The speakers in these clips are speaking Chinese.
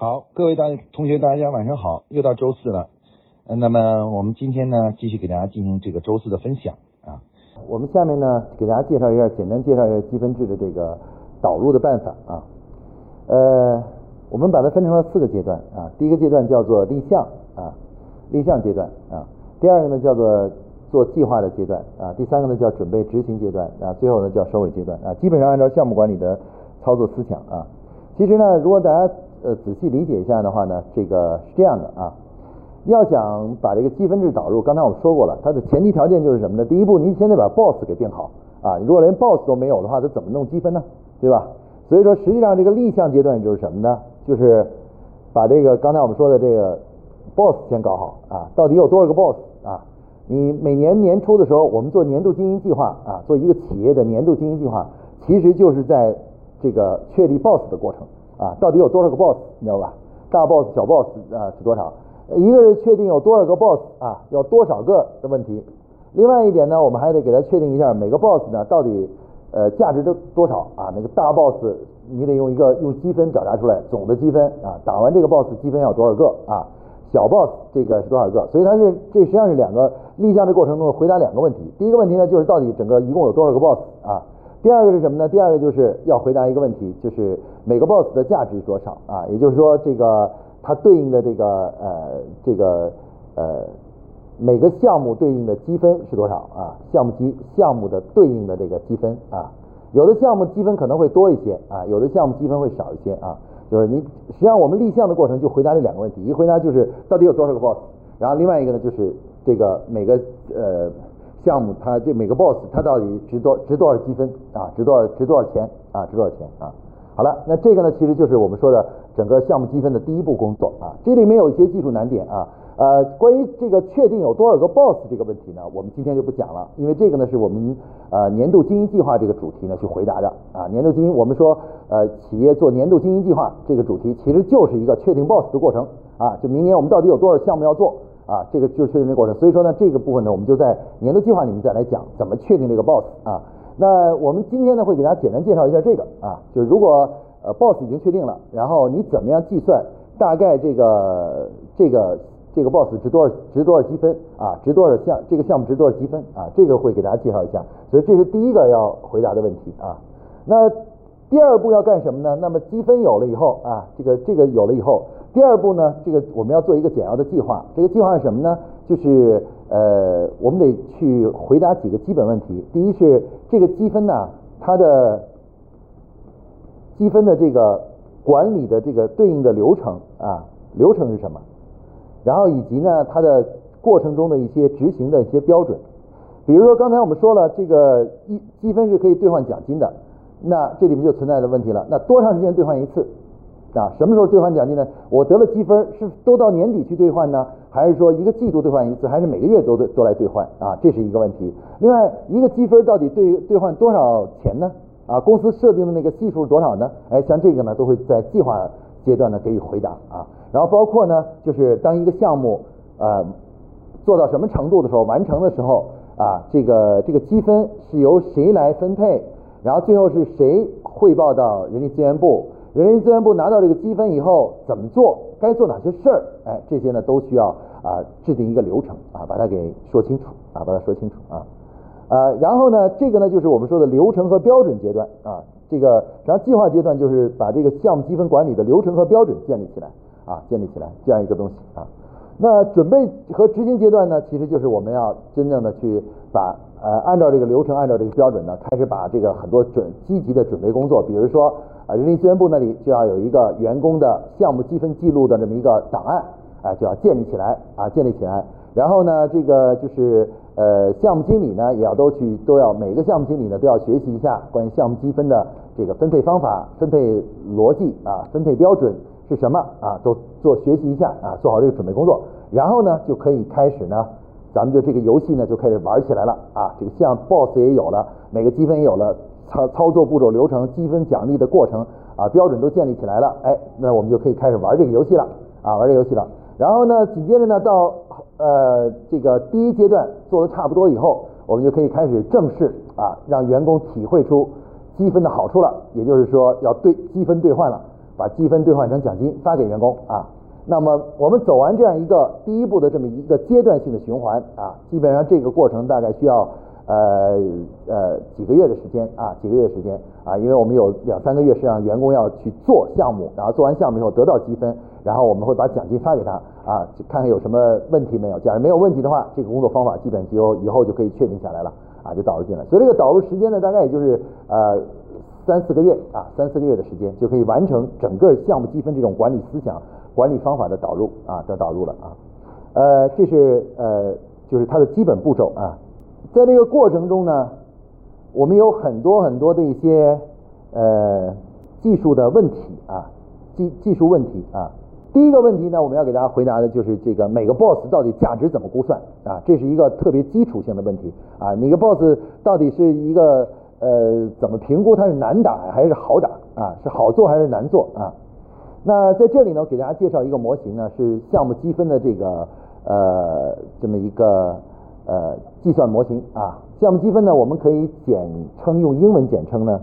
好，各位大同学，大家晚上好，又到周四了。呃那么我们今天呢，继续给大家进行这个周四的分享啊。我们下面呢，给大家介绍一下，简单介绍一下积分制的这个导入的办法啊。呃，我们把它分成了四个阶段啊。第一个阶段叫做立项啊，立项阶段啊。第二个呢叫做做计划的阶段啊。第三个呢叫准备执行阶段啊。最后呢叫收尾阶段啊。基本上按照项目管理的操作思想啊。其实呢，如果大家呃仔细理解一下的话呢，这个是这样的啊。要想把这个积分制导入，刚才我们说过了，它的前提条件就是什么呢？第一步，你先得把 boss 给定好啊。如果连 boss 都没有的话，它怎么弄积分呢？对吧？所以说，实际上这个立项阶段就是什么呢？就是把这个刚才我们说的这个 boss 先搞好啊。到底有多少个 boss 啊？你每年年初的时候，我们做年度经营计划啊，做一个企业的年度经营计划，其实就是在这个确立 boss 的过程啊。到底有多少个 boss，你知道吧？大 boss、小 boss 啊是多少？一个是确定有多少个 boss 啊，要多少个的问题。另外一点呢，我们还得给它确定一下每个 boss 呢到底呃价值都多少啊？那个大 boss 你得用一个用积分表达出来，总的积分啊，打完这个 boss 积分要多少个啊？小 boss 这个是多少个？所以它是这实际上是两个立项的过程中回答两个问题。第一个问题呢，就是到底整个一共有多少个 boss 啊？第二个是什么呢？第二个就是要回答一个问题，就是每个 boss 的价值是多少啊？也就是说这个。它对应的这个呃这个呃每个项目对应的积分是多少啊？项目积项目的对应的这个积分啊，有的项目积分可能会多一些啊，有的项目积分会少一些啊。就是你实际上我们立项的过程就回答这两个问题，一回答就是到底有多少个 boss，然后另外一个呢就是这个每个呃项目它这每个 boss 它到底值多值多少积分啊？值多少值多少钱啊？值多少钱啊？好了，那这个呢其实就是我们说的。整个项目积分的第一步工作啊，这里面有一些技术难点啊，呃，关于这个确定有多少个 boss 这个问题呢，我们今天就不讲了，因为这个呢是我们呃年度经营计划这个主题呢去回答的啊，年度经营我们说呃企业做年度经营计划这个主题其实就是一个确定 boss 的过程啊，就明年我们到底有多少项目要做啊，这个就是确定的过程，所以说呢这个部分呢我们就在年度计划里面再来讲怎么确定这个 boss 啊，那我们今天呢会给大家简单介绍一下这个啊，就是如果。呃，boss 已经确定了，然后你怎么样计算大概这个这个这个 boss 值多少值多少积分啊？值多少项这个项目值多少积分啊？这个会给大家介绍一下，所以这是第一个要回答的问题啊。那第二步要干什么呢？那么积分有了以后啊，这个这个有了以后，第二步呢，这个我们要做一个简要的计划。这个计划是什么呢？就是呃，我们得去回答几个基本问题。第一是这个积分呢，它的积分的这个管理的这个对应的流程啊，流程是什么？然后以及呢，它的过程中的一些执行的一些标准。比如说刚才我们说了，这个一积分是可以兑换奖金的，那这里面就存在的问题了。那多长时间兑换一次啊？什么时候兑换奖金呢？我得了积分是都到年底去兑换呢，还是说一个季度兑换一次，还是每个月都都来兑换啊？这是一个问题。另外一个积分到底兑兑换多少钱呢？啊，公司设定的那个系数是多少呢？哎，像这个呢，都会在计划阶段呢给予回答啊。然后包括呢，就是当一个项目呃做到什么程度的时候，完成的时候啊，这个这个积分是由谁来分配？然后最后是谁汇报到人力资源部？人力资源部拿到这个积分以后怎么做？该做哪些事儿？哎，这些呢都需要啊制定一个流程啊，把它给说清楚啊，把它说清楚啊。啊，然后呢，这个呢就是我们说的流程和标准阶段啊，这个然后计划阶段就是把这个项目积分管理的流程和标准建立起来啊，建立起来这样一个东西啊。那准备和执行阶段呢，其实就是我们要真正的去把呃按照这个流程，按照这个标准呢，开始把这个很多准积极的准备工作，比如说啊，人力资源部那里就要有一个员工的项目积分记录的这么一个档案，啊，就要建立起来啊，建立起来。然后呢，这个就是呃，项目经理呢也要都去都要每个项目经理呢都要学习一下关于项目积分的这个分配方法、分配逻辑啊、分配标准是什么啊，都做学习一下啊，做好这个准备工作。然后呢，就可以开始呢，咱们就这个游戏呢就开始玩起来了啊。这个像 boss 也有了，每个积分也有了，操操作步骤流程、积分奖励的过程啊，标准都建立起来了。哎，那我们就可以开始玩这个游戏了啊，玩这个游戏了。然后呢，紧接着呢，到呃这个第一阶段做的差不多以后，我们就可以开始正式啊，让员工体会出积分的好处了。也就是说，要兑积分兑换了。把积分兑换成奖金发给员工啊。那么我们走完这样一个第一步的这么一个阶段性的循环啊，基本上这个过程大概需要呃呃几个月的时间啊，几个月的时间啊，因为我们有两三个月是让员工要去做项目，然后做完项目以后得到积分，然后我们会把奖金发给他啊，看看有什么问题没有。假如没有问题的话，这个工作方法基本就以后就可以确定下来了啊，就导入进来。所以这个导入时间呢，大概也就是呃三四个月啊，三四个月的时间就可以完成整个项目积分这种管理思想、管理方法的导入啊的导入了啊。呃，这是呃就是它的基本步骤啊。在这个过程中呢，我们有很多很多的一些呃技术的问题啊，技技术问题啊。第一个问题呢，我们要给大家回答的就是这个每个 boss 到底价值怎么估算啊？这是一个特别基础性的问题啊。哪个 boss 到底是一个呃怎么评估它是难打还是好打啊？是好做还是难做啊？那在这里呢，我给大家介绍一个模型呢，是项目积分的这个呃这么一个呃计算模型啊。项目积分呢，我们可以简称用英文简称呢，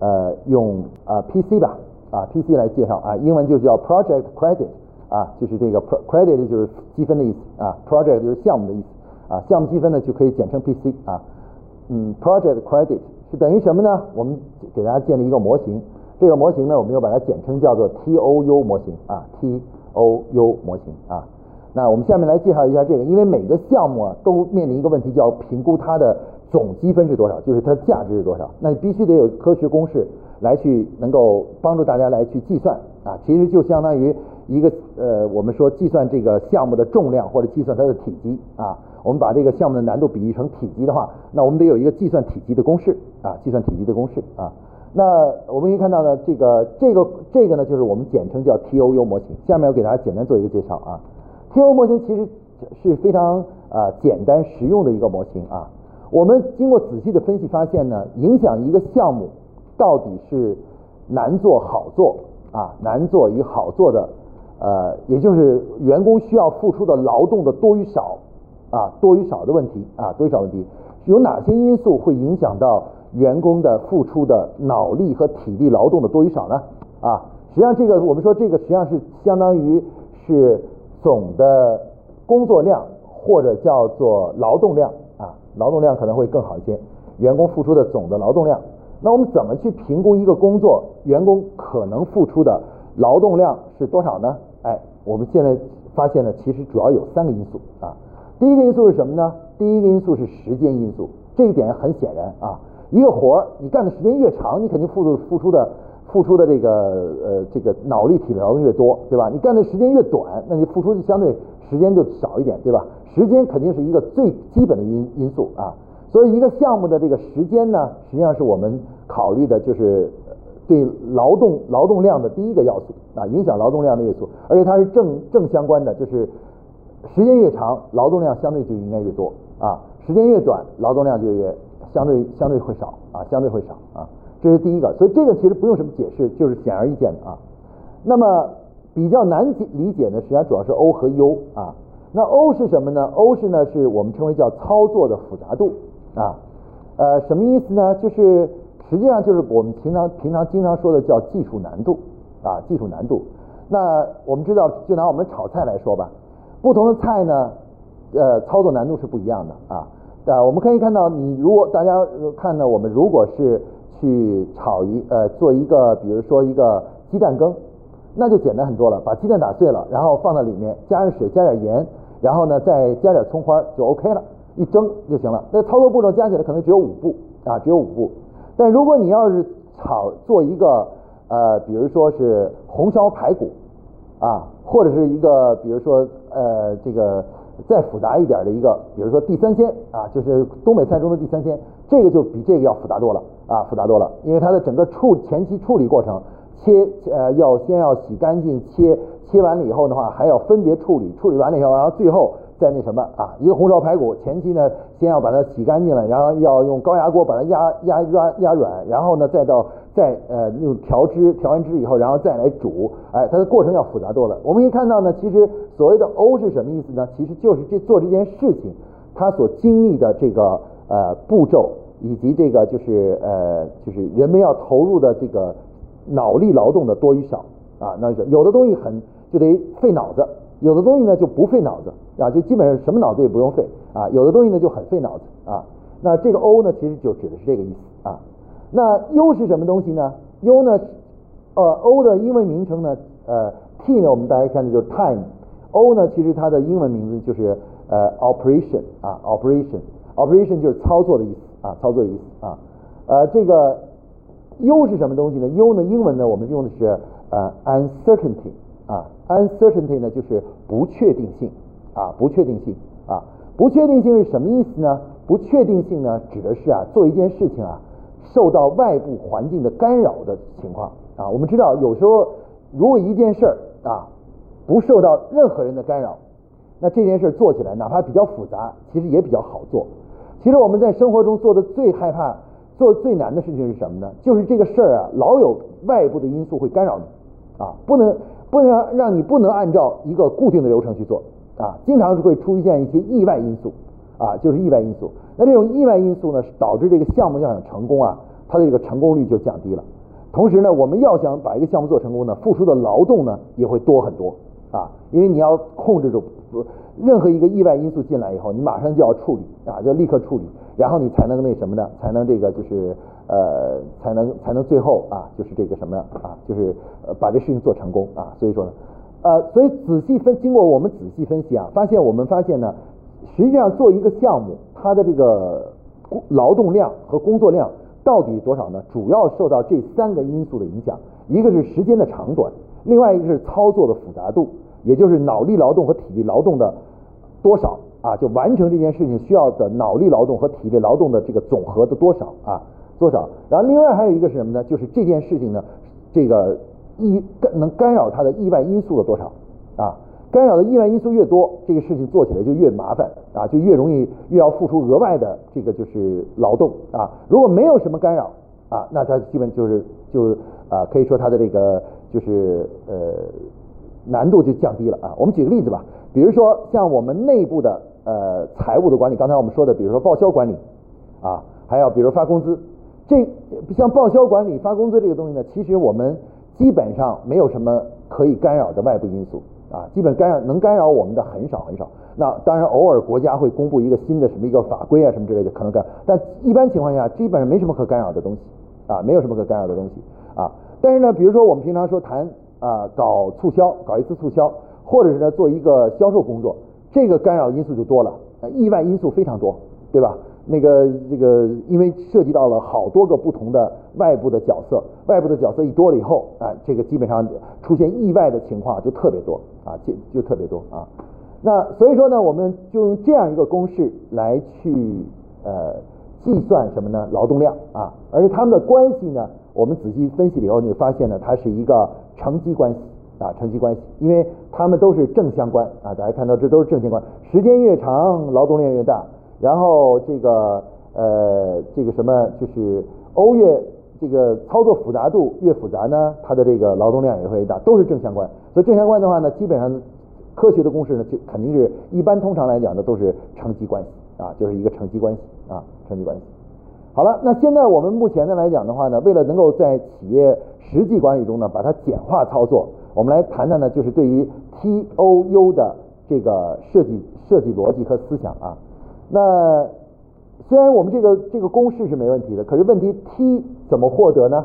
呃用啊 PC 吧。啊，PC 来介绍啊，英文就叫 Project Credit 啊，就是这个 Credit 就是积分的意思啊，Project 就是项目的意思啊，项目积分呢就可以简称 PC 啊，嗯，Project Credit 是等于什么呢？我们给大家建立一个模型，这个模型呢，我们又把它简称叫做 TOU 模型啊，TOU 模型啊。那我们下面来介绍一下这个，因为每个项目啊都面临一个问题，叫评估它的总积分是多少，就是它的价值是多少，那你必须得有科学公式。来去能够帮助大家来去计算啊，其实就相当于一个呃，我们说计算这个项目的重量或者计算它的体积啊。我们把这个项目的难度比喻成体积的话，那我们得有一个计算体积的公式啊，计算体积的公式啊。那我们可以看到呢，这个这个这个呢，就是我们简称叫 TOU 模型。下面我给大家简单做一个介绍啊。TOU 模型其实是非常啊简单实用的一个模型啊。我们经过仔细的分析发现呢，影响一个项目。到底是难做好做啊？难做与好做的，呃，也就是员工需要付出的劳动的多与少啊，多与少的问题啊，多与少问题，有哪些因素会影响到员工的付出的脑力和体力劳动的多与少呢？啊，实际上这个我们说这个实际上是相当于是总的工作量或者叫做劳动量啊，劳动量可能会更好一些，员工付出的总的劳动量。那我们怎么去评估一个工作员工可能付出的劳动量是多少呢？哎，我们现在发现呢，其实主要有三个因素啊。第一个因素是什么呢？第一个因素是时间因素。这一点很显然啊，一个活儿你干的时间越长，你肯定付出付出的付出的这个呃这个脑力体力劳动越多，对吧？你干的时间越短，那你付出的相对时间就少一点，对吧？时间肯定是一个最基本的因因素啊。所以一个项目的这个时间呢，实际上是我们考虑的就是对劳动劳动量的第一个要素啊，影响劳动量的要素，而且它是正正相关的，就是时间越长，劳动量相对就应该越多啊，时间越短，劳动量就越相对相对会少啊，相对会少啊，这是第一个。所以这个其实不用什么解释，就是显而易见的啊。那么比较难解理解的，实际上主要是 O 和 U 啊。那 O 是什么呢？O 是呢，是我们称为叫操作的复杂度。啊，呃，什么意思呢？就是实际上就是我们平常平常经常说的叫技术难度啊，技术难度。那我们知道，就拿我们炒菜来说吧，不同的菜呢，呃，操作难度是不一样的啊。啊，我们可以看到，你如果大家看呢，我们如果是去炒一呃做一个，比如说一个鸡蛋羹，那就简单很多了，把鸡蛋打碎了，然后放到里面，加上水，加点盐，然后呢再加点葱花就 OK 了。一蒸就行了，那操作步骤加起来可能只有五步啊，只有五步。但如果你要是炒做一个呃，比如说是红烧排骨啊，或者是一个比如说呃这个再复杂一点的一个，比如说地三鲜啊，就是东北菜中的地三鲜，这个就比这个要复杂多了啊，复杂多了，因为它的整个处前期处理过程，切呃要先要洗干净，切切完了以后的话，还要分别处理，处理完了以后，然后最后。再那什么啊，一个红烧排骨前期呢，先要把它洗干净了，然后要用高压锅把它压压压压软，然后呢再到再呃用调汁调完汁以后，然后再来煮，哎，它的过程要复杂多了。我们可以看到呢，其实所谓的 O 是什么意思呢？其实就是这做这件事情，它所经历的这个呃步骤，以及这个就是呃就是人们要投入的这个脑力劳动的多与少啊，那有的东西很就得费脑子，有的东西呢就不费脑子啊，就基本上什么脑子也不用费啊，有的东西呢就很费脑子啊。那这个 O 呢，其实就指的是这个意思啊。那 U 是什么东西呢？U 呢，呃，O 的英文名称呢，呃，T 呢，我们大家看的就是 time，O 呢，其实它的英文名字就是呃 operation 啊，operation，operation 就是操作的意思啊，操作的意思啊。呃，这个 U 是什么东西呢？U 呢，英文呢，我们用的是呃 uncertainty 啊，uncertainty 呢就是不确定性啊，不确定性啊，不确定性是什么意思呢？不确定性呢，指的是啊，做一件事情啊，受到外部环境的干扰的情况啊。我们知道，有时候如果一件事儿啊，不受到任何人的干扰，那这件事做起来，哪怕比较复杂，其实也比较好做。其实我们在生活中做的最害怕、做最难的事情是什么呢？就是这个事儿啊，老有外部的因素会干扰你啊，不能不能让让你不能按照一个固定的流程去做啊，经常是会出现一些意外因素。啊，就是意外因素。那这种意外因素呢，是导致这个项目要想成功啊，它的这个成功率就降低了。同时呢，我们要想把一个项目做成功呢，付出的劳动呢也会多很多啊，因为你要控制住任何一个意外因素进来以后，你马上就要处理啊，就立刻处理，然后你才能那什么呢？才能这个就是呃，才能才能最后啊，就是这个什么啊，就是把这事情做成功啊。所以说呢，呃，所以仔细分，经过我们仔细分析啊，发现我们发现呢。实际上，做一个项目，它的这个劳动量和工作量到底多少呢？主要受到这三个因素的影响，一个是时间的长短，另外一个是操作的复杂度，也就是脑力劳动和体力劳动的多少啊，就完成这件事情需要的脑力劳动和体力劳动的这个总和的多少啊，多少？然后另外还有一个是什么呢？就是这件事情呢，这个意干能干扰它的意外因素的多少啊？干扰的意外因素越多，这个事情做起来就越麻烦啊，就越容易越要付出额外的这个就是劳动啊。如果没有什么干扰啊，那它基本就是就啊，可以说它的这个就是呃难度就降低了啊。我们举个例子吧，比如说像我们内部的呃财务的管理，刚才我们说的，比如说报销管理啊，还有比如发工资，这像报销管理、发工资这个东西呢，其实我们基本上没有什么可以干扰的外部因素。啊，基本干扰能干扰我们的很少很少。那当然，偶尔国家会公布一个新的什么一个法规啊什么之类的，可能干。但一般情况下，基本上没什么可干扰的东西啊，没有什么可干扰的东西啊。但是呢，比如说我们平常说谈啊，搞促销，搞一次促销，或者是呢做一个销售工作，这个干扰因素就多了，意外因素非常多，对吧？那个这个，因为涉及到了好多个不同的外部的角色，外部的角色一多了以后，啊，这个基本上出现意外的情况就特别多啊，就就特别多啊。那所以说呢，我们就用这样一个公式来去呃计算什么呢？劳动量啊，而且它们的关系呢，我们仔细分析了以后，你就发现呢，它是一个乘积关系啊，乘积关系，因为它们都是正相关啊。大家看到这都是正相关，时间越长，劳动量越大。然后这个呃这个什么就是欧越这个操作复杂度越复杂呢，它的这个劳动量也会越大，都是正相关。所以正相关的话呢，基本上科学的公式呢就肯定是一般通常来讲的都是乘积关系啊，就是一个乘积关系啊，乘积关系。好了，那现在我们目前的来讲的话呢，为了能够在企业实际管理中呢把它简化操作，我们来谈谈呢就是对于 T O U 的这个设计设计逻辑和思想啊。那虽然我们这个这个公式是没问题的，可是问题 T 怎么获得呢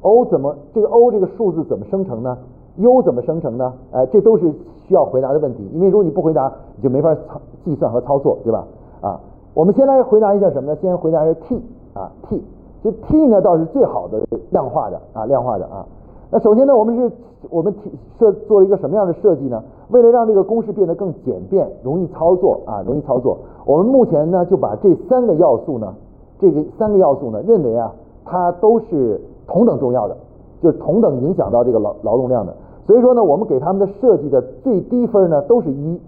？O 怎么这个 O 这个数字怎么生成呢？U 怎么生成呢？哎，这都是需要回答的问题。因为如果你不回答，你就没法操计算和操作，对吧？啊，我们先来回答一下什么呢？先回答一下 T 啊 T，就 T 呢倒是最好的量化的啊量化的啊。那首先呢，我们是我们设做了一个什么样的设计呢？为了让这个公式变得更简便、容易操作啊，容易操作，我们目前呢就把这三个要素呢，这个三个要素呢，认为啊，它都是同等重要的，就是同等影响到这个劳劳动量的。所以说呢，我们给他们的设计的最低分呢都是一，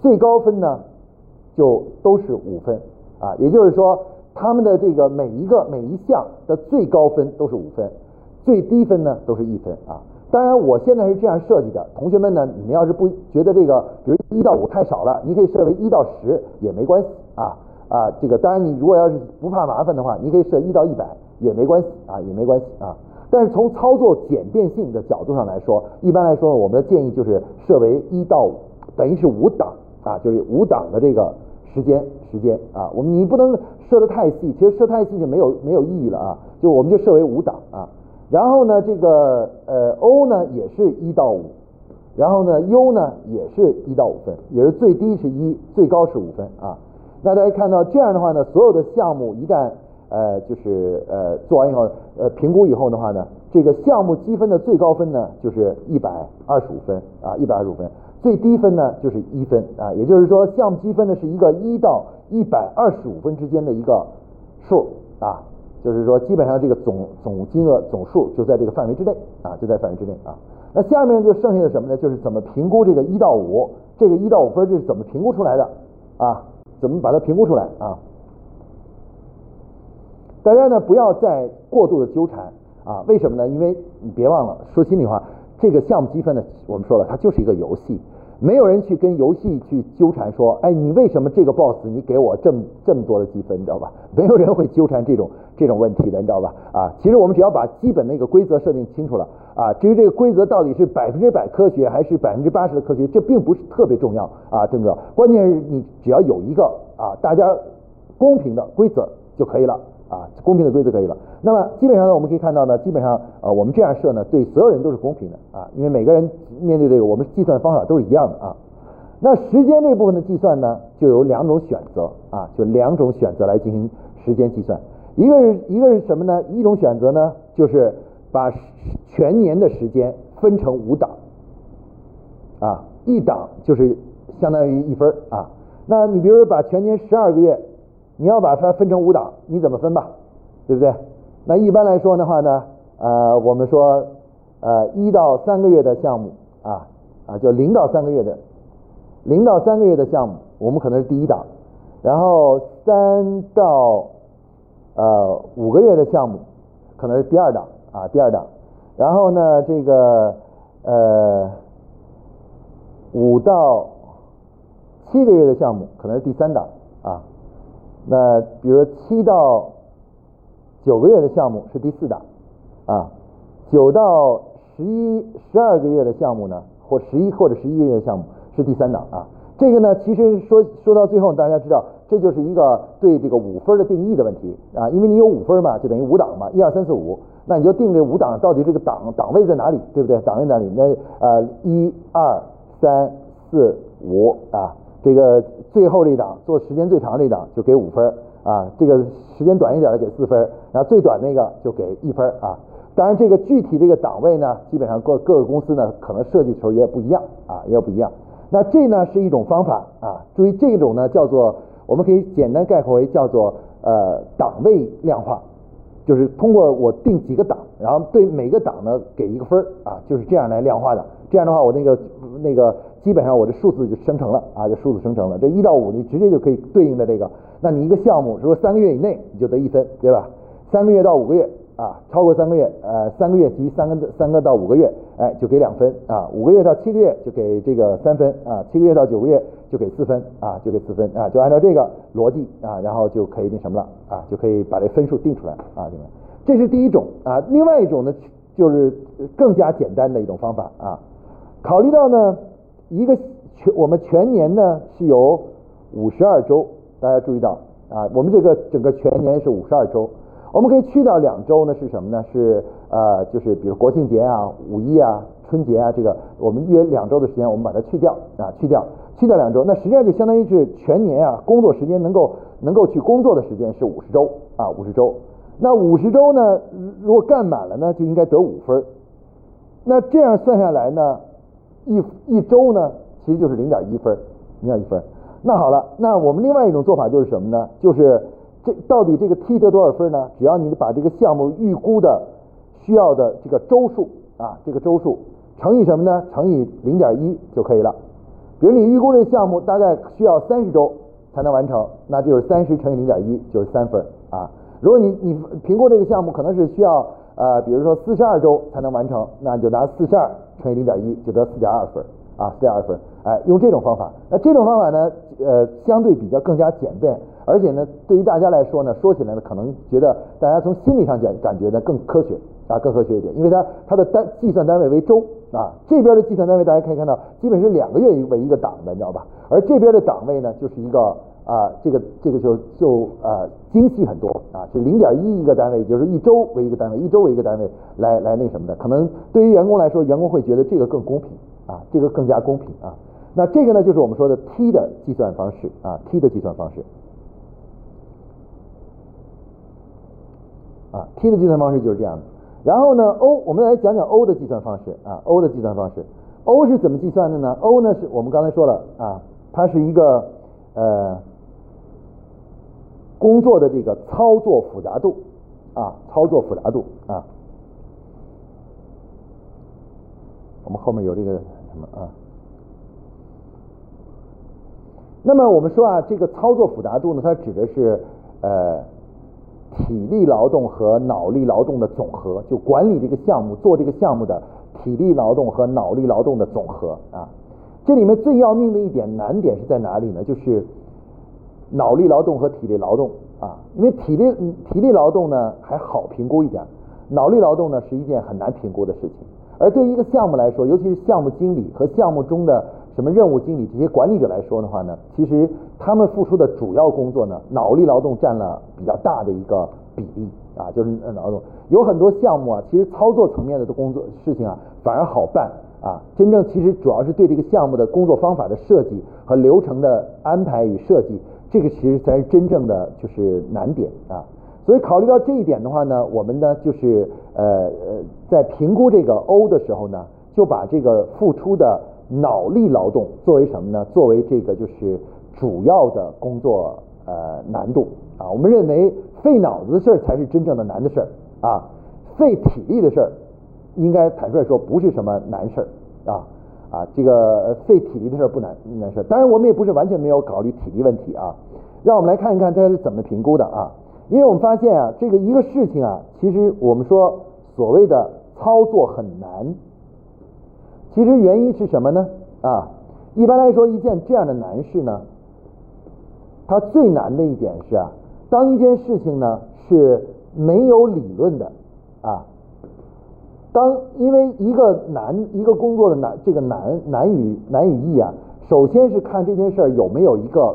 最高分呢就都是五分啊，也就是说，他们的这个每一个每一项的最高分都是五分。最低分呢都是一分啊，当然我现在是这样设计的，同学们呢，你们要是不觉得这个，比如一到五太少了，你可以设为一到十也没关系啊啊，这个当然你如果要是不怕麻烦的话，你可以设一到一百也没关系啊也没关系啊。但是从操作简便性的角度上来说，一般来说，我们的建议就是设为一到五，等于是五档啊，就是五档的这个时间时间啊。我们你不能设的太细，其实设太细就没有没有意义了啊。就我们就设为五档啊。然后呢，这个呃 O 呢也是一到五，然后呢 U 呢也是一到五分，也是最低是一，最高是五分啊。那大家看到这样的话呢，所有的项目一旦呃就是呃做完以后，呃评估以后的话呢，这个项目积分的最高分呢就是一百二十五分啊，一百二十五分，最低分呢就是一分啊，也就是说项目积分呢是一个一到一百二十五分之间的一个数啊。就是说，基本上这个总总金额总数就在这个范围之内啊，就在范围之内啊。那下面就剩下的什么呢？就是怎么评估这个一到五，这个一到五分这是怎么评估出来的啊？怎么把它评估出来啊？大家呢不要再过度的纠缠啊？为什么呢？因为你别忘了，说心里话，这个项目积分呢，我们说了，它就是一个游戏。没有人去跟游戏去纠缠说，哎，你为什么这个 boss 你给我这么这么多的积分，你知道吧？没有人会纠缠这种这种问题的，你知道吧？啊，其实我们只要把基本那个规则设定清楚了，啊，至于这个规则到底是百分之百科学还是百分之八十的科学，这并不是特别重要啊，对不对？关键是你只要有一个啊，大家公平的规则就可以了。啊，公平的规则可以了。那么基本上呢，我们可以看到呢，基本上呃，我们这样设呢，对所有人都是公平的啊，因为每个人面对这个，我们计算方法都是一样的啊。那时间这部分的计算呢，就有两种选择啊，就两种选择来进行时间计算。一个是一个是什么呢？一种选择呢，就是把全年的时间分成五档啊，一档就是相当于一分啊。那你比如说把全年十二个月。你要把它分成五档，你怎么分吧，对不对？那一般来说的话呢，呃，我们说，呃，一到三个月的项目啊啊，就零到三个月的，零到三个月的项目，我们可能是第一档，然后三到呃五个月的项目可能是第二档啊，第二档，然后呢，这个呃五到七个月的项目可能是第三档啊。那比如说七到九个月的项目是第四档啊，九到十一十二个月的项目呢，或十一或者十一个月的项目是第三档啊。这个呢，其实说说到最后，大家知道这就是一个对这个五分的定义的问题啊，因为你有五分嘛，就等于五档嘛，一二三四五，那你就定这五档到底这个档档位在哪里，对不对？档位哪里？那呃一二三四五啊。这个最后这一档做时间最长这一档就给五分啊，这个时间短一点的给四分，然后最短那个就给一分啊。当然这个具体这个档位呢，基本上各各个公司呢可能设计的时候也不一样啊，也不一样。那这呢是一种方法啊，注意这种呢叫做我们可以简单概括为叫做呃档位量化，就是通过我定几个档，然后对每个档呢给一个分啊，就是这样来量化的。这样的话我那个那个。基本上我这数字就生成了啊，这数字生成了。这一到五你直接就可以对应的这个，那你一个项目如果三个月以内你就得一分，对吧？三个月到五个月啊，超过三个月，呃，三个月及三个三个到五个月，哎，就给两分啊。五个月到七个月就给这个三分啊，七个月到九个月就给四分啊，就给四分啊，就按照这个逻辑啊，然后就可以那什么了啊，就可以把这分数定出来啊，这个这是第一种啊。另外一种呢，就是更加简单的一种方法啊，考虑到呢。一个全我们全年呢是有五十二周，大家注意到啊，我们这个整个全年是五十二周，我们可以去掉两周呢是什么呢？是呃就是比如国庆节啊、五一啊、春节啊，这个我们约两周的时间，我们把它去掉啊，去掉去掉两周，那实际上就相当于是全年啊工作时间能够能够去工作的时间是五十周啊五十周，那五十周呢如果干满了呢就应该得五分，那这样算下来呢？一一周呢，其实就是零点一分，零点一分。那好了，那我们另外一种做法就是什么呢？就是这到底这个 T 得多少分呢？只要你把这个项目预估的需要的这个周数啊，这个周数乘以什么呢？乘以零点一就可以了。比如你预估这个项目大概需要三十周才能完成，那就是三十乘以零点一就是三分啊。如果你你评估这个项目可能是需要呃，比如说四十二周才能完成，那你就拿四十二。乘以零点一就得四点二分啊，四点二分，哎，用这种方法。那这种方法呢，呃，相对比较更加简便，而且呢，对于大家来说呢，说起来呢，可能觉得大家从心理上讲感觉呢更科学啊，更科学一点，因为它它的单计算单位为周啊，这边的计算单位大家可以看到，基本是两个月为一个档的，你知道吧？而这边的档位呢，就是一个。啊，这个这个就就啊精细很多啊，是零点一一个单位，就是一周为一个单位，一周为一个单位来来那什么的，可能对于员工来说，员工会觉得这个更公平啊，这个更加公平啊。那这个呢，就是我们说的 T 的计算方式啊，T 的计算方式啊，T 的计算方式就是这样的。然后呢，O 我们来讲讲 O 的计算方式啊，O 的计算方式，O 是怎么计算的呢？O 呢是我们刚才说了啊，它是一个呃。工作的这个操作复杂度啊，操作复杂度啊，我们后面有这个什么啊？那么我们说啊，这个操作复杂度呢，它指的是呃体力劳动和脑力劳动的总和，就管理这个项目、做这个项目的体力劳动和脑力劳动的总和啊。这里面最要命的一点难点是在哪里呢？就是。脑力劳动和体力劳动啊，因为体力体力劳动呢还好评估一点，脑力劳动呢是一件很难评估的事情。而对于一个项目来说，尤其是项目经理和项目中的什么任务经理这些管理者来说的话呢，其实他们付出的主要工作呢，脑力劳动占了比较大的一个比例啊，就是劳动。有很多项目啊，其实操作层面的工作事情啊反而好办啊，真正其实主要是对这个项目的工作方法的设计和流程的安排与设计。这个其实才是真正的就是难点啊，所以考虑到这一点的话呢，我们呢就是呃呃在评估这个 O 的时候呢，就把这个付出的脑力劳动作为什么呢？作为这个就是主要的工作呃难度啊，我们认为费脑子的事儿才是真正的难的事儿啊，费体力的事儿应该坦率说不是什么难事儿啊。啊，这个费体力的事不难难事，当然我们也不是完全没有考虑体力问题啊。让我们来看一看他是怎么评估的啊。因为我们发现啊，这个一个事情啊，其实我们说所谓的操作很难，其实原因是什么呢？啊，一般来说一件这样的难事呢，它最难的一点是啊，当一件事情呢是没有理论的啊。当因为一个难一个工作的难这个难难与难与易啊，首先是看这件事儿有没有一个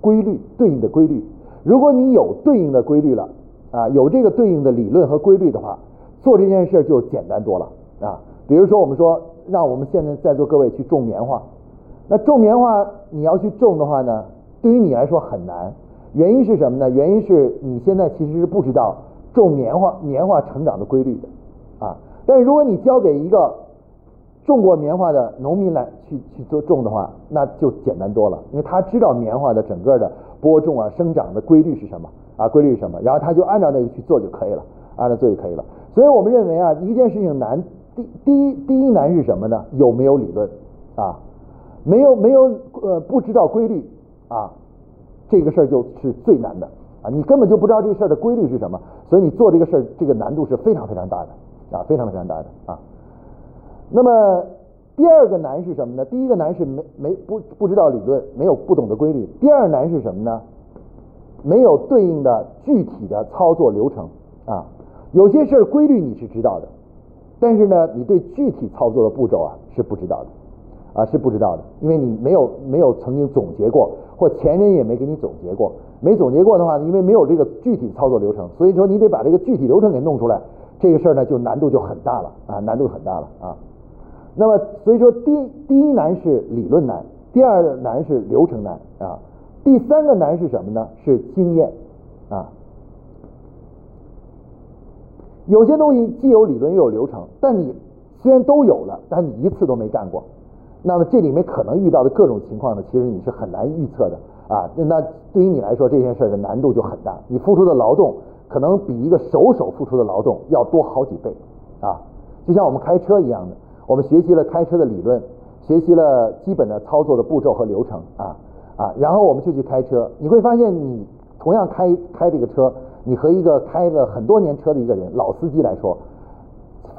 规律对应的规律。如果你有对应的规律了啊，有这个对应的理论和规律的话，做这件事儿就简单多了啊。比如说我们说，让我们现在在座各位去种棉花，那种棉花你要去种的话呢，对于你来说很难。原因是什么呢？原因是你现在其实是不知道种棉花棉花成长的规律的。但如果你交给一个种过棉花的农民来去去做种的话，那就简单多了，因为他知道棉花的整个的播种啊、生长的规律是什么啊，规律是什么，然后他就按照那个去做就可以了，按照做就可以了。所以我们认为啊，一件事情难，第第一第一难是什么呢？有没有理论啊？没有没有呃不知道规律啊，这个事儿就是最难的啊，你根本就不知道这个事儿的规律是什么，所以你做这个事儿这个难度是非常非常大的。啊，非常非常大的啊。那么第二个难是什么呢？第一个难是没没不不知道理论，没有不懂的规律。第二难是什么呢？没有对应的具体的操作流程啊。有些事儿规律你是知道的，但是呢，你对具体操作的步骤啊是不知道的啊是不知道的，因为你没有没有曾经总结过，或前人也没给你总结过。没总结过的话，因为没有这个具体操作流程，所以说你得把这个具体流程给弄出来。这个事儿呢，就难度就很大了啊，难度很大了啊。那么，所以说第第一难是理论难，第二难是流程难啊，第三个难是什么呢？是经验啊。有些东西既有理论又有流程，但你虽然都有了，但你一次都没干过，那么这里面可能遇到的各种情况呢，其实你是很难预测的啊。那对于你来说，这件事的难度就很大，你付出的劳动。可能比一个手手付出的劳动要多好几倍啊！就像我们开车一样的，我们学习了开车的理论，学习了基本的操作的步骤和流程啊啊，然后我们就去开车。你会发现，你同样开开这个车，你和一个开了很多年车的一个人老司机来说，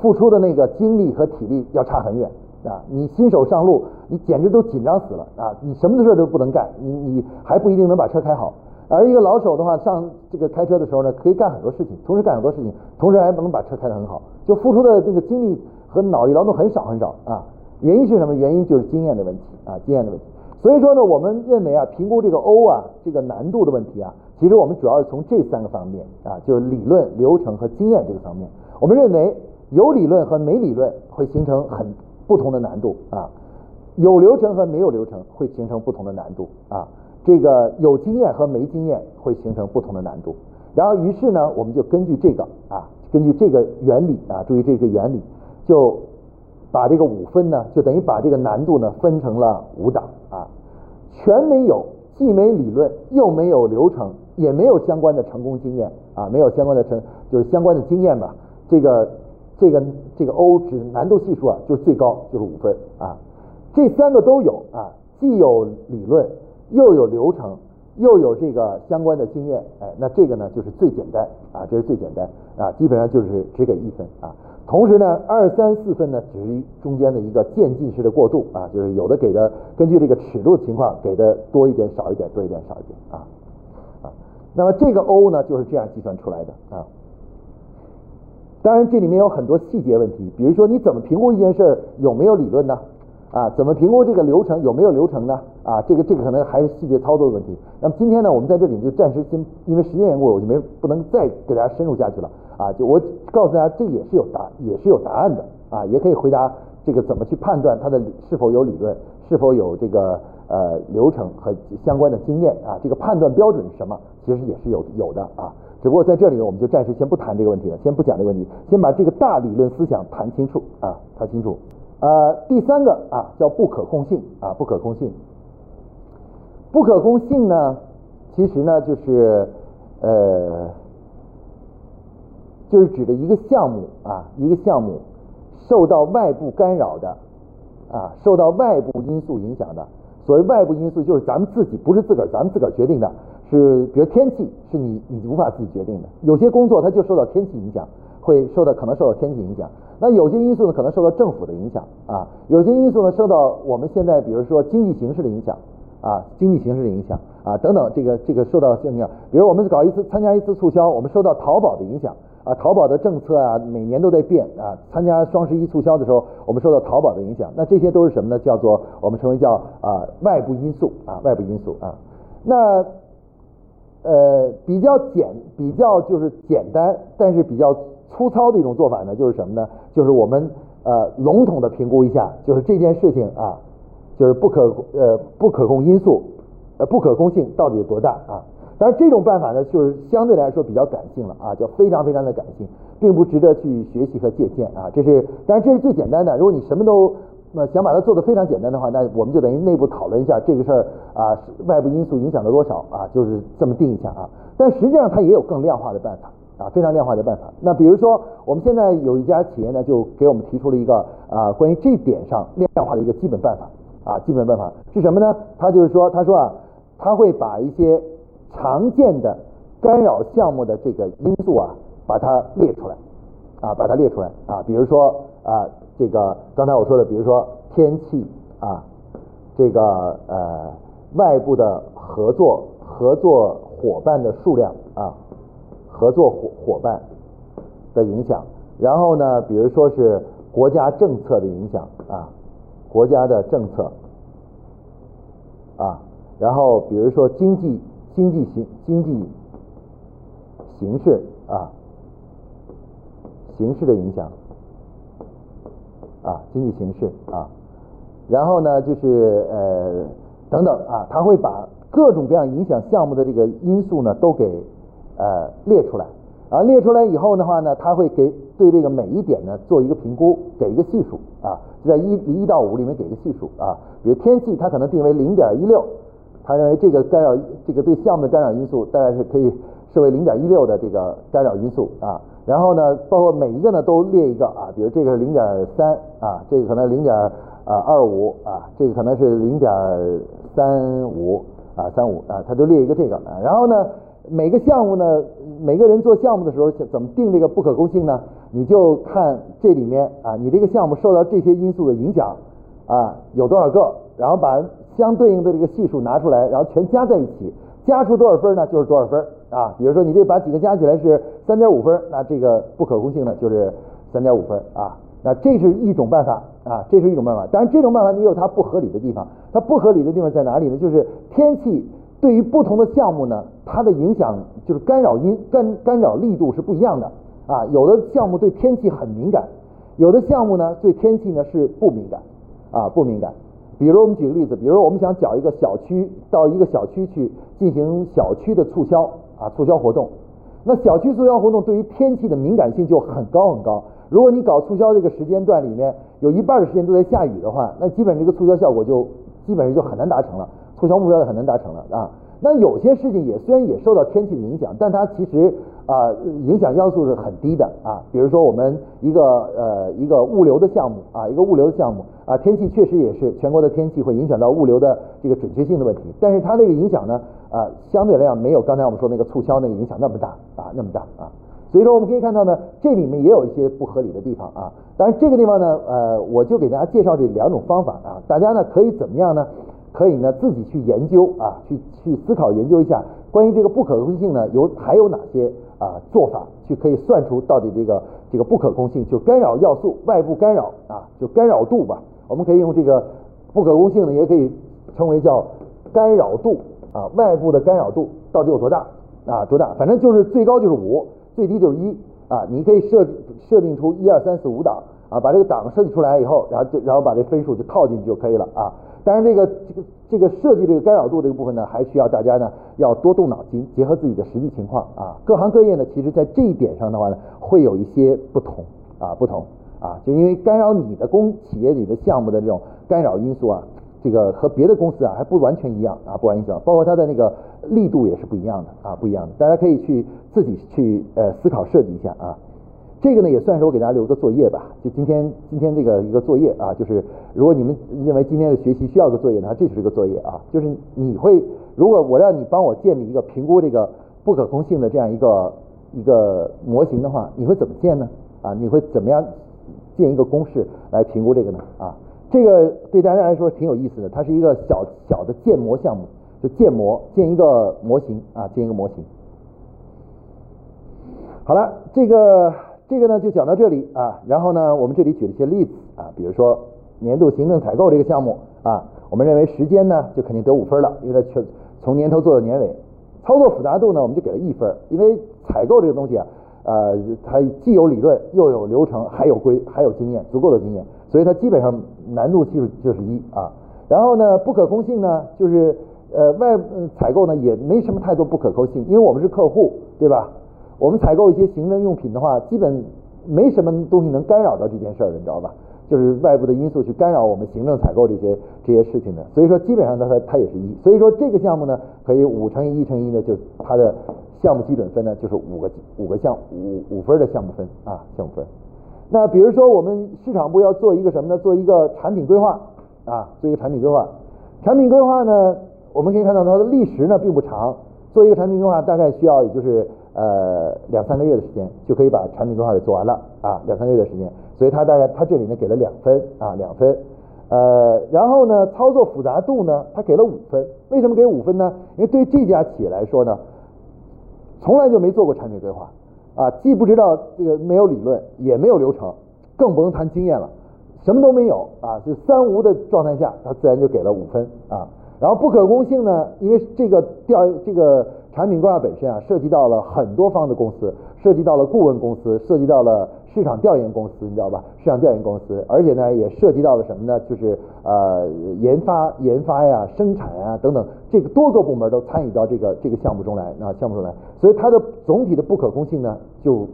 付出的那个精力和体力要差很远啊，你新手上路，你简直都紧张死了啊！你什么事儿都不能干，你你还不一定能把车开好。而一个老手的话，上这个开车的时候呢，可以干很多事情，同时干很多事情，同时还不能把车开得很好，就付出的这个精力和脑力劳动很少很少啊。原因是什么？原因就是经验的问题啊，经验的问题。所以说呢，我们认为啊，评估这个 O 啊这个难度的问题啊，其实我们主要是从这三个方面啊，就是理论、流程和经验这个方面。我们认为有理论和没理论会形成很不同的难度啊，有流程和没有流程会形成不同的难度啊，这个有经验和没经验会形成不同的难度。然后于是呢，我们就根据这个啊，根据这个原理啊，注意这个原理就。把这个五分呢，就等于把这个难度呢分成了五档啊，全没有，既没理论，又没有流程，也没有相关的成功经验啊，没有相关的成就是相关的经验吧。这个这个这个 O 值难度系数啊，就是最高，就是五分啊。这三个都有啊，既有理论，又有流程，又有这个相关的经验，哎，那这个呢就是最简单啊，这是最简单啊，基本上就是只给一分啊。同时呢，二三四分呢，只是中间的一个渐进式的过渡啊，就是有的给的根据这个尺度情况给的多一点少一点多一点少一点啊啊，那么这个 O 呢就是这样计算出来的啊。当然这里面有很多细节问题，比如说你怎么评估一件事儿有没有理论呢？啊，怎么评估这个流程有没有流程呢？啊，这个这个可能还是细节操作的问题。那么今天呢，我们在这里就暂时先，因为时间缘故，我就没不能再给大家深入下去了。啊，就我告诉大家，这也是有答，也是有答案的啊，也可以回答这个怎么去判断它的是否有理论，是否有这个呃流程和相关的经验啊，这个判断标准是什么？其实也是有有的啊，只不过在这里呢，我们就暂时先不谈这个问题了，先不讲这个问题，先把这个大理论思想谈清楚啊，谈清楚。呃，第三个啊叫不可控性啊，不可控性，不可控性呢，其实呢就是呃。就是指的一个项目啊，一个项目受到外部干扰的啊，受到外部因素影响的。所谓外部因素，就是咱们自己不是自个儿，咱们自个儿决定的，是比如天气是你你无法自己决定的。有些工作它就受到天气影响，会受到可能受到天气影响。那有些因素呢，可能受到政府的影响啊，有些因素呢受到我们现在比如说经济形势的影响啊，经济形势的影响啊等等，这个这个受到影响。比如我们搞一次参加一次促销，我们受到淘宝的影响。啊，淘宝的政策啊，每年都在变啊。参加双十一促销的时候，我们受到淘宝的影响。那这些都是什么呢？叫做我们称为叫啊外部因素啊外部因素啊。那呃比较简比较就是简单，但是比较粗糙的一种做法呢，就是什么呢？就是我们呃笼统的评估一下，就是这件事情啊，就是不可呃不可控因素呃不可控性到底有多大啊？但是这种办法呢，就是相对来说比较感性了啊，叫非常非常的感性，并不值得去学习和借鉴啊。这是，当然这是最简单的。如果你什么都那想把它做得非常简单的话，那我们就等于内部讨论一下这个事儿啊，外部因素影响了多少啊，就是这么定一下啊。但实际上它也有更量化的办法啊，非常量化的办法。那比如说，我们现在有一家企业呢，就给我们提出了一个啊，关于这点上量化的一个基本办法啊，基本办法是什么呢？他就是说，他说啊，他会把一些常见的干扰项目的这个因素啊，把它列出来，啊，把它列出来啊，比如说啊，这个刚才我说的，比如说天气啊，这个呃外部的合作合作伙伴的数量啊，合作伙伙伴的影响，然后呢，比如说是国家政策的影响，国家的政策啊，然后比如说经济。经济形经济形势啊，形势的影响啊，经济形势啊，然后呢就是呃等等啊，他会把各种各样影响项目的这个因素呢都给呃列出来，啊列出来以后的话呢，他会给对这个每一点呢做一个评估，给一个系数啊，就在一一到五里面给个系数啊，比如天气，它可能定为零点一六。他认为这个干扰，这个对项目的干扰因素大概是可以设为零点一六的这个干扰因素啊。然后呢，包括每一个呢都列一个啊，比如这个是零点三啊，这个可能零点啊二五啊，这个可能是零点三五啊三五啊，他就列一个这个啊。然后呢，每个项目呢，每个人做项目的时候怎么定这个不可控性呢？你就看这里面啊，你这个项目受到这些因素的影响啊有多少个，然后把相对应的这个系数拿出来，然后全加在一起，加出多少分呢？就是多少分啊。比如说你这把几个加起来是三点五分，那这个不可控性呢就是三点五分啊。那这是一种办法啊，这是一种办法。当然这种办法也有它不合理的地方，它不合理的地方在哪里呢？就是天气对于不同的项目呢，它的影响就是干扰因干干扰力度是不一样的啊。有的项目对天气很敏感，有的项目呢对天气呢是不敏感啊，不敏感。比如我们举个例子，比如我们想找一个小区到一个小区去进行小区的促销啊，促销活动，那小区促销活动对于天气的敏感性就很高很高。如果你搞促销这个时间段里面有一半的时间都在下雨的话，那基本这个促销效果就基本上就很难达成了，促销目标就很难达成了啊。那有些事情也虽然也受到天气的影响，但它其实啊影响要素是很低的啊。比如说我们一个呃一个物流的项目啊，一个物流的项目啊，天气确实也是全国的天气会影响到物流的这个准确性的问题，但是它这个影响呢啊相对来讲没有刚才我们说那个促销那个影响那么大啊那么大啊。所以说我们可以看到呢，这里面也有一些不合理的地方啊。当然这个地方呢，呃，我就给大家介绍这两种方法啊。大家呢可以怎么样呢？可以呢自己去研究啊，去去思考研究一下关于这个不可控性呢有还有哪些啊做法去可以算出到底这个这个不可控性就干扰要素外部干扰啊就干扰度吧。我们可以用这个不可控性呢也可以称为叫干扰度啊外部的干扰度到底有多大啊多大？反正就是最高就是五。最低就是一啊，你可以设设定出一二三四五档啊，把这个档设计出来以后，然后就然后把这分数就套进去就可以了啊。当然这个这个这个设计这个干扰度这个部分呢，还需要大家呢要多动脑筋，结合自己的实际情况啊。各行各业呢，其实在这一点上的话呢，会有一些不同啊，不同啊，就因为干扰你的公企业里的项目的这种干扰因素啊。这个和别的公司啊还不完全一样啊，不完全一样，包括它的那个力度也是不一样的啊，不一样的。大家可以去自己去呃思考设计一下啊。这个呢也算是我给大家留个作业吧，就今天今天这个一个作业啊，就是如果你们认为今天的学习需要个作业呢，这就是个作业啊，就是你会如果我让你帮我建立一个评估这个不可控性的这样一个一个模型的话，你会怎么建呢？啊，你会怎么样建一个公式来评估这个呢？啊？这个对大家来说挺有意思的，它是一个小小的建模项目，就建模建一个模型啊，建一个模型。好了，这个这个呢就讲到这里啊，然后呢我们这里举了一些例子啊，比如说年度行政采购这个项目啊，我们认为时间呢就肯定得五分了，因为它全从年头做到年尾，操作复杂度呢我们就给了一分，因为采购这个东西啊。呃，它既有理论，又有流程，还有规，还有经验，足够的经验，所以它基本上难度系数就是一啊。然后呢，不可控性呢，就是呃外采购呢也没什么太多不可控性，因为我们是客户，对吧？我们采购一些行政用品的话，基本没什么东西能干扰到这件事儿的，你知道吧？就是外部的因素去干扰我们行政采购这些这些事情的，所以说基本上它它它也是一，所以说这个项目呢可以五乘以一乘一呢就它的项目基准分呢就是五个五个项五五分的项目分啊项目分。那比如说我们市场部要做一个什么呢？做一个产品规划啊，做一个产品规划。产品规划呢，我们可以看到它的历时呢并不长，做一个产品规划大概需要也就是呃两三个月的时间就可以把产品规划给做完了啊两三个月的时间。所以他大概他这里呢给了两分啊两分，呃然后呢操作复杂度呢他给了五分，为什么给五分呢？因为对这家企业来说呢，从来就没做过产品规划啊，既不知道这个没有理论，也没有流程，更不用谈经验了，什么都没有啊，就三无的状态下，他自然就给了五分啊。然后不可控性呢，因为这个调这个产品规划本身啊，涉及到了很多方的公司，涉及到了顾问公司，涉及到了。市场调研公司，你知道吧？市场调研公司，而且呢，也涉及到了什么呢？就是呃，研发、研发呀、生产啊等等，这个多个部门都参与到这个这个项目中来那，项目中来。所以它的总体的不可控性呢，就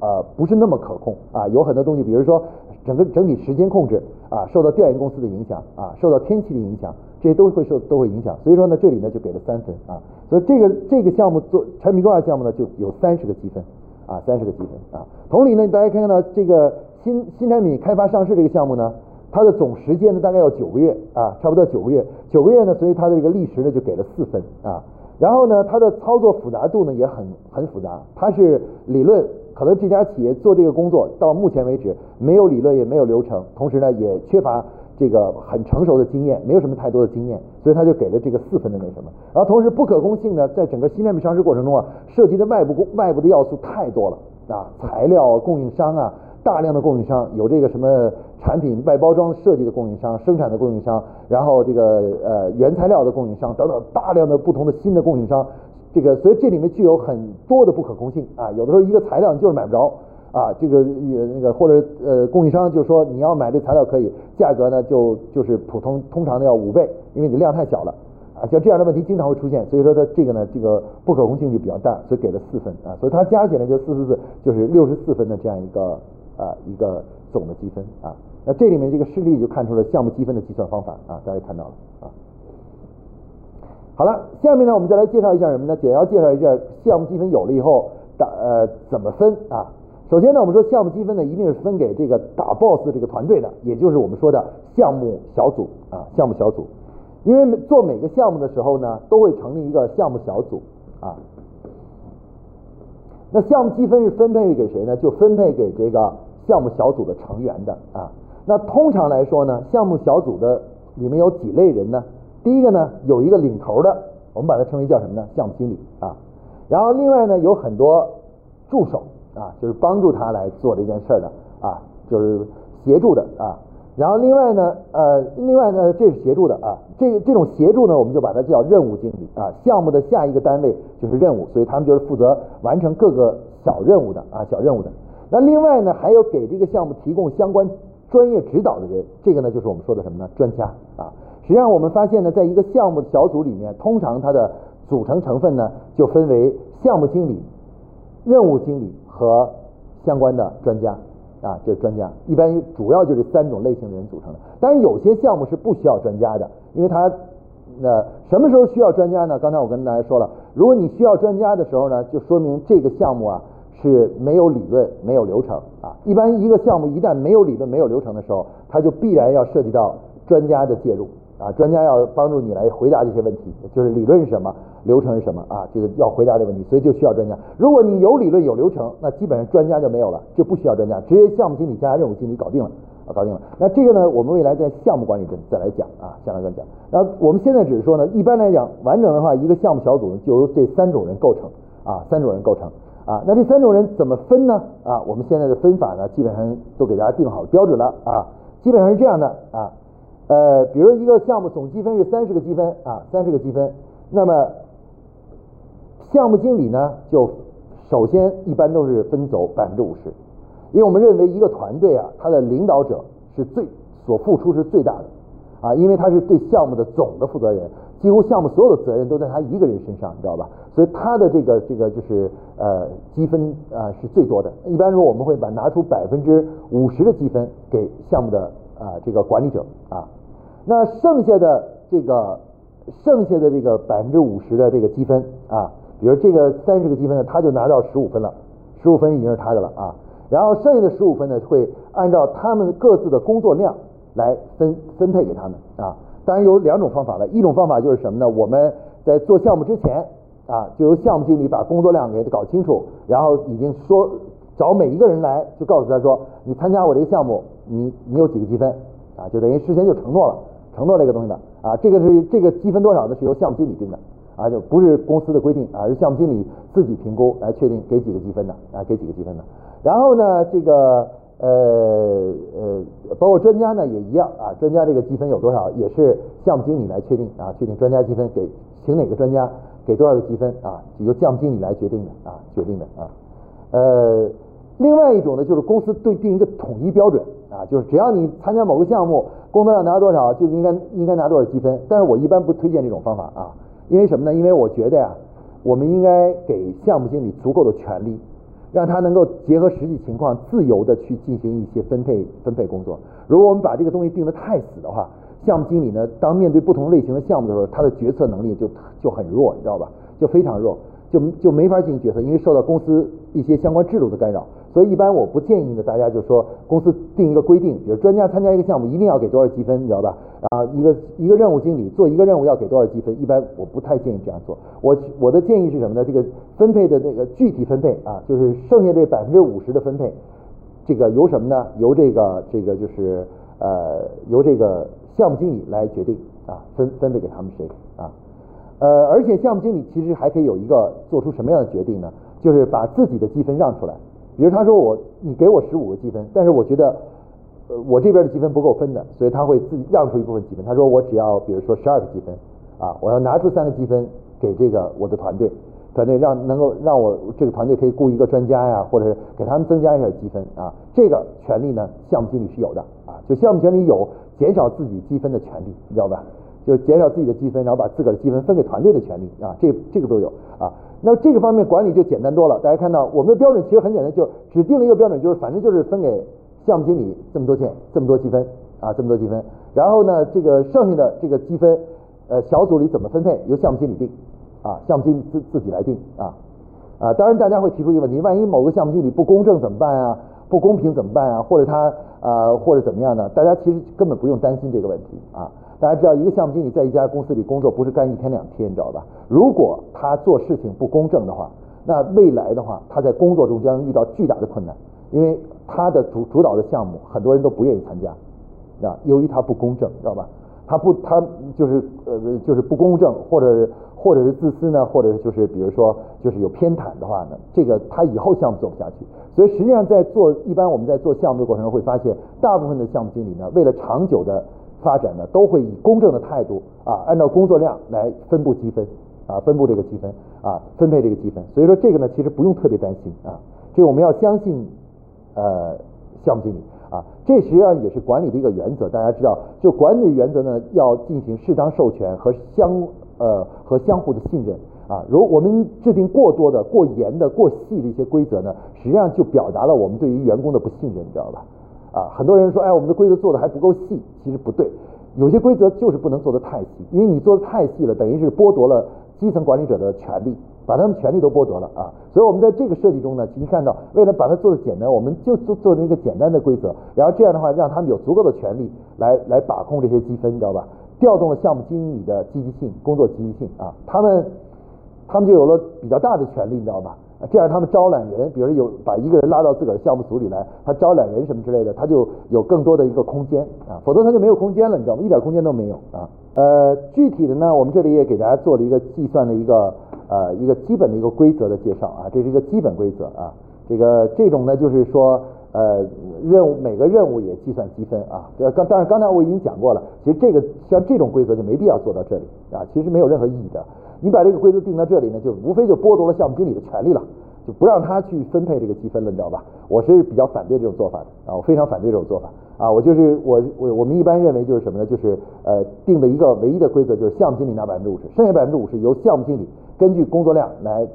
呃不是那么可控啊。有很多东西，比如说整个整体时间控制啊，受到调研公司的影响啊，受到天气的影响，这些都会受都会影响。所以说呢，这里呢就给了三分啊。所以这个这个项目做产品规划项目呢，就有三十个积分。啊，三十个积分啊。同理呢，大家看到这个新新产品开发上市这个项目呢，它的总时间呢大概要九个月啊，差不多九个月。九个月呢，所以它的这个历时呢就给了四分啊。然后呢，它的操作复杂度呢也很很复杂。它是理论，可能这家企业做这个工作到目前为止没有理论也没有流程，同时呢也缺乏这个很成熟的经验，没有什么太多的经验，所以他就给了这个四分的那什么。然后同时不可控性呢，在整个新产品上市过程中啊，涉及的外部外部的要素太多了啊，材料供应商啊，大量的供应商，有这个什么产品外包装设计的供应商、生产的供应商，然后这个呃原材料的供应商等等，大量的不同的新的供应商，这个所以这里面具有很多的不可控性啊，有的时候一个材料你就是买不着。啊，这个呃那个或者呃供应商就说你要买这材料可以，价格呢就就是普通通常的要五倍，因为你量太小了啊，像这样的问题经常会出现，所以说它这个呢这个不可控性就比较大，所以给了四分啊，所以它加起来就四四四就是六十四分的这样一个啊一个总的积分啊，那这里面这个示例就看出了项目积分的计算方法啊，大家看到了啊。好了，下面呢我们再来介绍一下什么呢？简要介绍一下项目积分有了以后打呃怎么分啊。首先呢，我们说项目积分呢，一定是分给这个打 boss 这个团队的，也就是我们说的项目小组啊，项目小组。因为做每个项目的时候呢，都会成立一个项目小组啊。那项目积分是分配给谁呢？就分配给这个项目小组的成员的啊。那通常来说呢，项目小组的里面有几类人呢？第一个呢，有一个领头的，我们把它称为叫什么呢？项目经理啊。然后另外呢，有很多助手。啊，就是帮助他来做这件事的啊，就是协助的啊。然后另外呢，呃，另外呢，这是协助的啊。这这种协助呢，我们就把它叫任务经理啊。项目的下一个单位就是任务，所以他们就是负责完成各个小任务的啊，小任务的。那另外呢，还有给这个项目提供相关专业指导的人，这个呢就是我们说的什么呢？专家啊。实际上我们发现呢，在一个项目小组里面，通常它的组成成分呢，就分为项目经理、任务经理。和相关的专家啊，就是专家，一般主要就是三种类型的人组成的。当然，有些项目是不需要专家的，因为他那什么时候需要专家呢？刚才我跟大家说了，如果你需要专家的时候呢，就说明这个项目啊是没有理论、没有流程啊。一般一个项目一旦没有理论、没有流程的时候，它就必然要涉及到专家的介入啊，专家要帮助你来回答这些问题，就是理论是什么。流程是什么啊？这个要回答这个问题，所以就需要专家。如果你有理论有流程，那基本上专家就没有了，就不需要专家，直接项目经理加任务经理搞定了啊，搞定了。那这个呢，我们未来在项目管理中再来讲啊，下来再讲。那我们现在只是说呢，一般来讲，完整的话，一个项目小组就由这三种人构成啊，三种人构成啊。那这三种人怎么分呢？啊，我们现在的分法呢，基本上都给大家定好标准了啊，基本上是这样的啊，呃，比如一个项目总积分是三十个积分啊，三十个积分，那么。项目经理呢，就首先一般都是分走百分之五十，因为我们认为一个团队啊，他的领导者是最所付出是最大的啊，因为他是对项目的总的负责人，几乎项目所有的责任都在他一个人身上，你知道吧？所以他的这个这个就是呃积分啊是最多的。一般说我们会把拿出百分之五十的积分给项目的啊这个管理者啊，那剩下的这个剩下的这个百分之五十的这个积分啊。比如这个三十个积分呢，他就拿到十五分了，十五分已经是他的了啊。然后剩下的十五分呢，会按照他们各自的工作量来分分配给他们啊。当然有两种方法了，一种方法就是什么呢？我们在做项目之前啊，就由项目经理把工作量给搞清楚，然后已经说找每一个人来，就告诉他说，你参加我这个项目，你你有几个积分啊？就等于事先就承诺了，承诺这个东西的啊。这个是这个积分多少呢？是由项目经理定的。啊，就不是公司的规定，而是项目经理自己评估来确定给几个积分的啊，给几个积分的。然后呢，这个呃呃，包括专家呢也一样啊，专家这个积分有多少，也是项目经理来确定啊，确定专家积分给请哪个专家给多少个积分啊，由项目经理来决定的啊，决定的啊。呃，另外一种呢，就是公司对定一个统一标准啊，就是只要你参加某个项目，工作量拿多少，就应该应该拿多少积分。但是我一般不推荐这种方法啊。因为什么呢？因为我觉得呀，我们应该给项目经理足够的权利，让他能够结合实际情况，自由的去进行一些分配分配工作。如果我们把这个东西定得太死的话，项目经理呢，当面对不同类型的项目的时候，他的决策能力就就很弱，你知道吧？就非常弱，就就没法进行决策，因为受到公司一些相关制度的干扰。所以一般我不建议呢，大家就说公司定一个规定，比如专家参加一个项目一定要给多少积分，你知道吧？啊，一个一个任务经理做一个任务要给多少积分？一般我不太建议这样做。我我的建议是什么呢？这个分配的那个具体分配啊，就是剩下这百分之五十的分配，这个由什么呢？由这个这个就是呃由这个项目经理来决定啊分分配给他们谁啊。呃，而且项目经理其实还可以有一个做出什么样的决定呢？就是把自己的积分让出来。比如他说我你给我十五个积分，但是我觉得呃我这边的积分不够分的，所以他会自己让出一部分积分。他说我只要比如说十二个积分啊，我要拿出三个积分给这个我的团队，团队让能够让我这个团队可以雇一个专家呀，或者是给他们增加一下积分啊。这个权利呢，项目经理是有的啊，就项目经理有减少自己积分的权利，你知道吧？就减少自己的积分，然后把自个儿的积分分给团队的权利啊，这这个都有啊。那这个方面管理就简单多了。大家看到我们的标准其实很简单，就只定了一个标准，就是反正就是分给项目经理这么多钱，这么多积分啊，这么多积分。然后呢，这个剩下的这个积分，呃，小组里怎么分配由项目经理定啊，项目经理自自己来定啊啊。当然，大家会提出一个问题：万一某个项目经理不公正怎么办啊？不公平怎么办啊？或者他啊，或者怎么样呢？大家其实根本不用担心这个问题啊。大家知道，一个项目经理在一家公司里工作不是干一天两天，你知道吧？如果他做事情不公正的话，那未来的话，他在工作中将遇到巨大的困难，因为他的主主导的项目很多人都不愿意参加，啊，由于他不公正，知道吧？他不，他就是呃，就是不公正，或者是或者是自私呢，或者是就是比如说就是有偏袒的话呢，这个他以后项目做不下去。所以实际上在做一般我们在做项目的过程中会发现，大部分的项目经理呢，为了长久的发展呢，都会以公正的态度啊，按照工作量来分布积分啊，分布这个积分啊，分配这个积分。所以说这个呢，其实不用特别担心啊，这个我们要相信呃项目经理啊，这实际上也是管理的一个原则。大家知道，就管理原则呢，要进行适当授权和相呃和相互的信任啊。如我们制定过多的、过严的、过细的一些规则呢，实际上就表达了我们对于员工的不信任，你知道吧？啊，很多人说，哎，我们的规则做的还不够细，其实不对，有些规则就是不能做的太细，因为你做的太细了，等于是剥夺了基层管理者的权利，把他们权利都剥夺了啊。所以，我们在这个设计中呢，其实看到，为了把它做的简单，我们就做做成一个简单的规则，然后这样的话，让他们有足够的权利来来把控这些积分，你知道吧？调动了项目经理的积极性、工作积极性啊，他们他们就有了比较大的权利，你知道吧？这样他们招揽人，比如有把一个人拉到自个儿项目组里来，他招揽人什么之类的，他就有更多的一个空间啊，否则他就没有空间了，你知道吗？一点空间都没有啊。呃，具体的呢，我们这里也给大家做了一个计算的一个呃一个基本的一个规则的介绍啊，这是一个基本规则啊。这个这种呢，就是说呃任务每个任务也计算积分啊。刚当然刚才我已经讲过了，其实这个像这种规则就没必要做到这里啊，其实没有任何意义的。你把这个规则定到这里呢，就无非就剥夺了项目经理的权利了，就不让他去分配这个积分了，你知道吧？我是比较反对这种做法的啊，我非常反对这种做法啊，我就是我我我们一般认为就是什么呢？就是呃定的一个唯一的规则就是项目经理拿百分之五十，剩下百分之五十由项目经理根据工作量来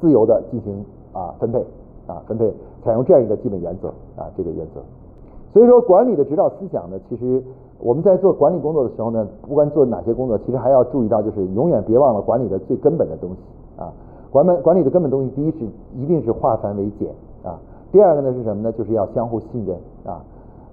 自由的进行啊分配啊分配，采用这样一个基本原则啊这个原则。所以说管理的指导思想呢，其实。我们在做管理工作的时候呢，不管做哪些工作，其实还要注意到，就是永远别忘了管理的最根本的东西啊。管本管理的根本东西，第一是一定是化繁为简啊。第二个呢是什么呢？就是要相互信任啊。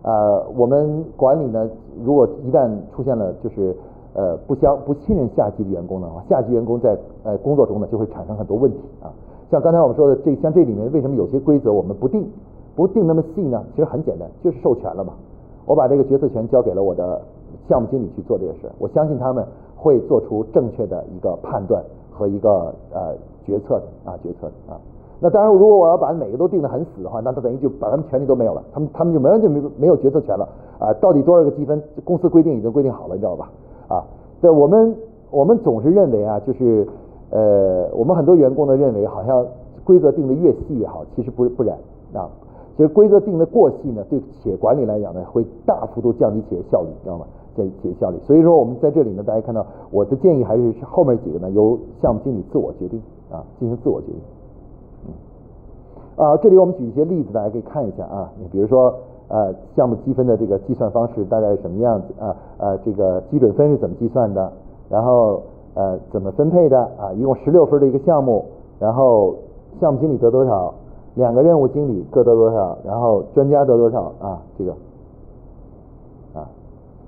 呃，我们管理呢，如果一旦出现了就是呃不相不信任下级的员工的话，下级员工在呃工作中呢就会产生很多问题啊。像刚才我们说的这像这里面为什么有些规则我们不定不定那么细呢？其实很简单，就是授权了嘛。我把这个决策权交给了我的项目经理去做这个事，我相信他们会做出正确的一个判断和一个呃决策的啊决策的啊。那当然，如果我要把每个都定得很死的话，那他等于就把他们权利都没有了，他们他们就没完全没没有决策权了啊。到底多少个积分，公司规定已经规定好了，你知道吧？啊，对，我们我们总是认为啊，就是呃，我们很多员工呢认为好像规则定的越细越好，其实不不然啊。其实规则定的过细呢，对企业管理来讲呢，会大幅度降低企业效率，知道吗？降低企业效率。所以说，我们在这里呢，大家看到我的建议还是后面几个呢，由项目经理自我决定啊，进行自我决定。啊，这里我们举一些例子，大家可以看一下啊。你比如说，呃，项目积分的这个计算方式大概是什么样子啊？呃，这个基准分是怎么计算的？然后呃，怎么分配的啊？一共十六分的一个项目，然后项目经理得多少？两个任务经理各得多少，然后专家得多少啊？这个啊，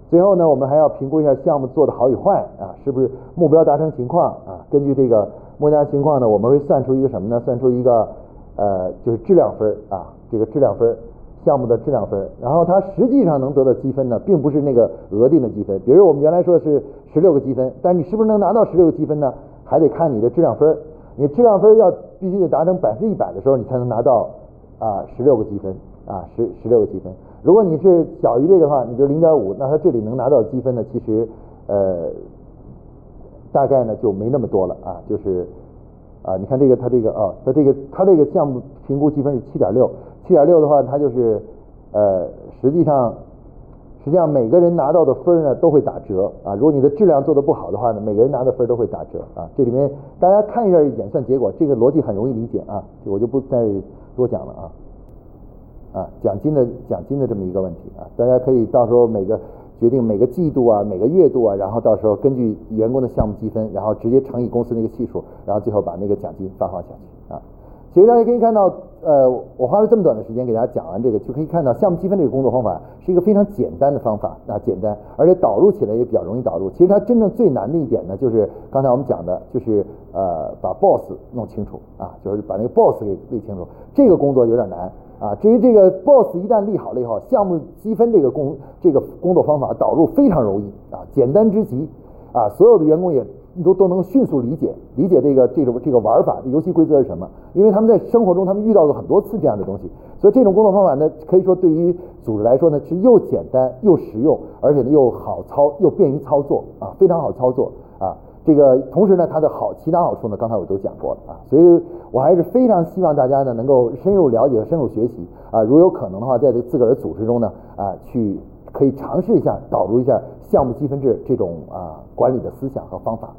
最后呢，我们还要评估一下项目做的好与坏啊，是不是目标达成情况啊？根据这个目标情况呢，我们会算出一个什么呢？算出一个呃，就是质量分啊，这个质量分，项目的质量分，然后它实际上能得到积分呢，并不是那个额定的积分。比如我们原来说是十六个积分，但你是不是能拿到十六个积分呢？还得看你的质量分。你质量分要必须得达成百分之一百的时候，你才能拿到啊十六个积分啊十十六个积分。如果你是小于这个的话，你比如零点五，那它这里能拿到积分呢，其实呃大概呢就没那么多了啊，就是啊你看这个它这个啊它这个它这个项目评估积分是七点六，七点六的话它就是呃实际上实际上每个人拿到的分呢都会打折啊，如果你的质量做的不好的话呢，每个人拿的分都会打折啊。这里面大家看一下演算结果，这个逻辑很容易理解啊，我就不再多讲了啊。啊，奖金的奖金的这么一个问题啊，大家可以到时候每个决定每个季度啊，每个月度啊，然后到时候根据员工的项目积分，然后直接乘以公司那个系数，然后最后把那个奖金发放下去。其实大家可以看到，呃，我花了这么短的时间给大家讲完这个，就可以看到项目积分这个工作方法是一个非常简单的方法啊，简单，而且导入起来也比较容易导入。其实它真正最难的一点呢，就是刚才我们讲的，就是呃把 boss 弄清楚啊，就是把那个 boss 给立清楚，这个工作有点难。啊，至于这个 boss 一旦立好了以后，项目积分这个工这个工作方法导入非常容易啊，简单之极啊，所有的员工也都都能迅速理解理解这个这种这个玩法，游戏规则是什么？因为他们在生活中他们遇到过很多次这样的东西，所以这种工作方法呢，可以说对于组织来说呢是又简单又实用，而且呢又好操又便于操作啊，非常好操作啊。这个同时呢，它的好其他好处呢，刚才我都讲过了啊，所以我还是非常希望大家呢能够深入了解和深入学习啊，如有可能的话，在这自个儿的组织中呢啊，去可以尝试一下导入一下项目积分制这种啊管理的思想和方法。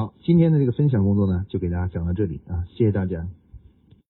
好，今天的这个分享工作呢，就给大家讲到这里啊，谢谢大家。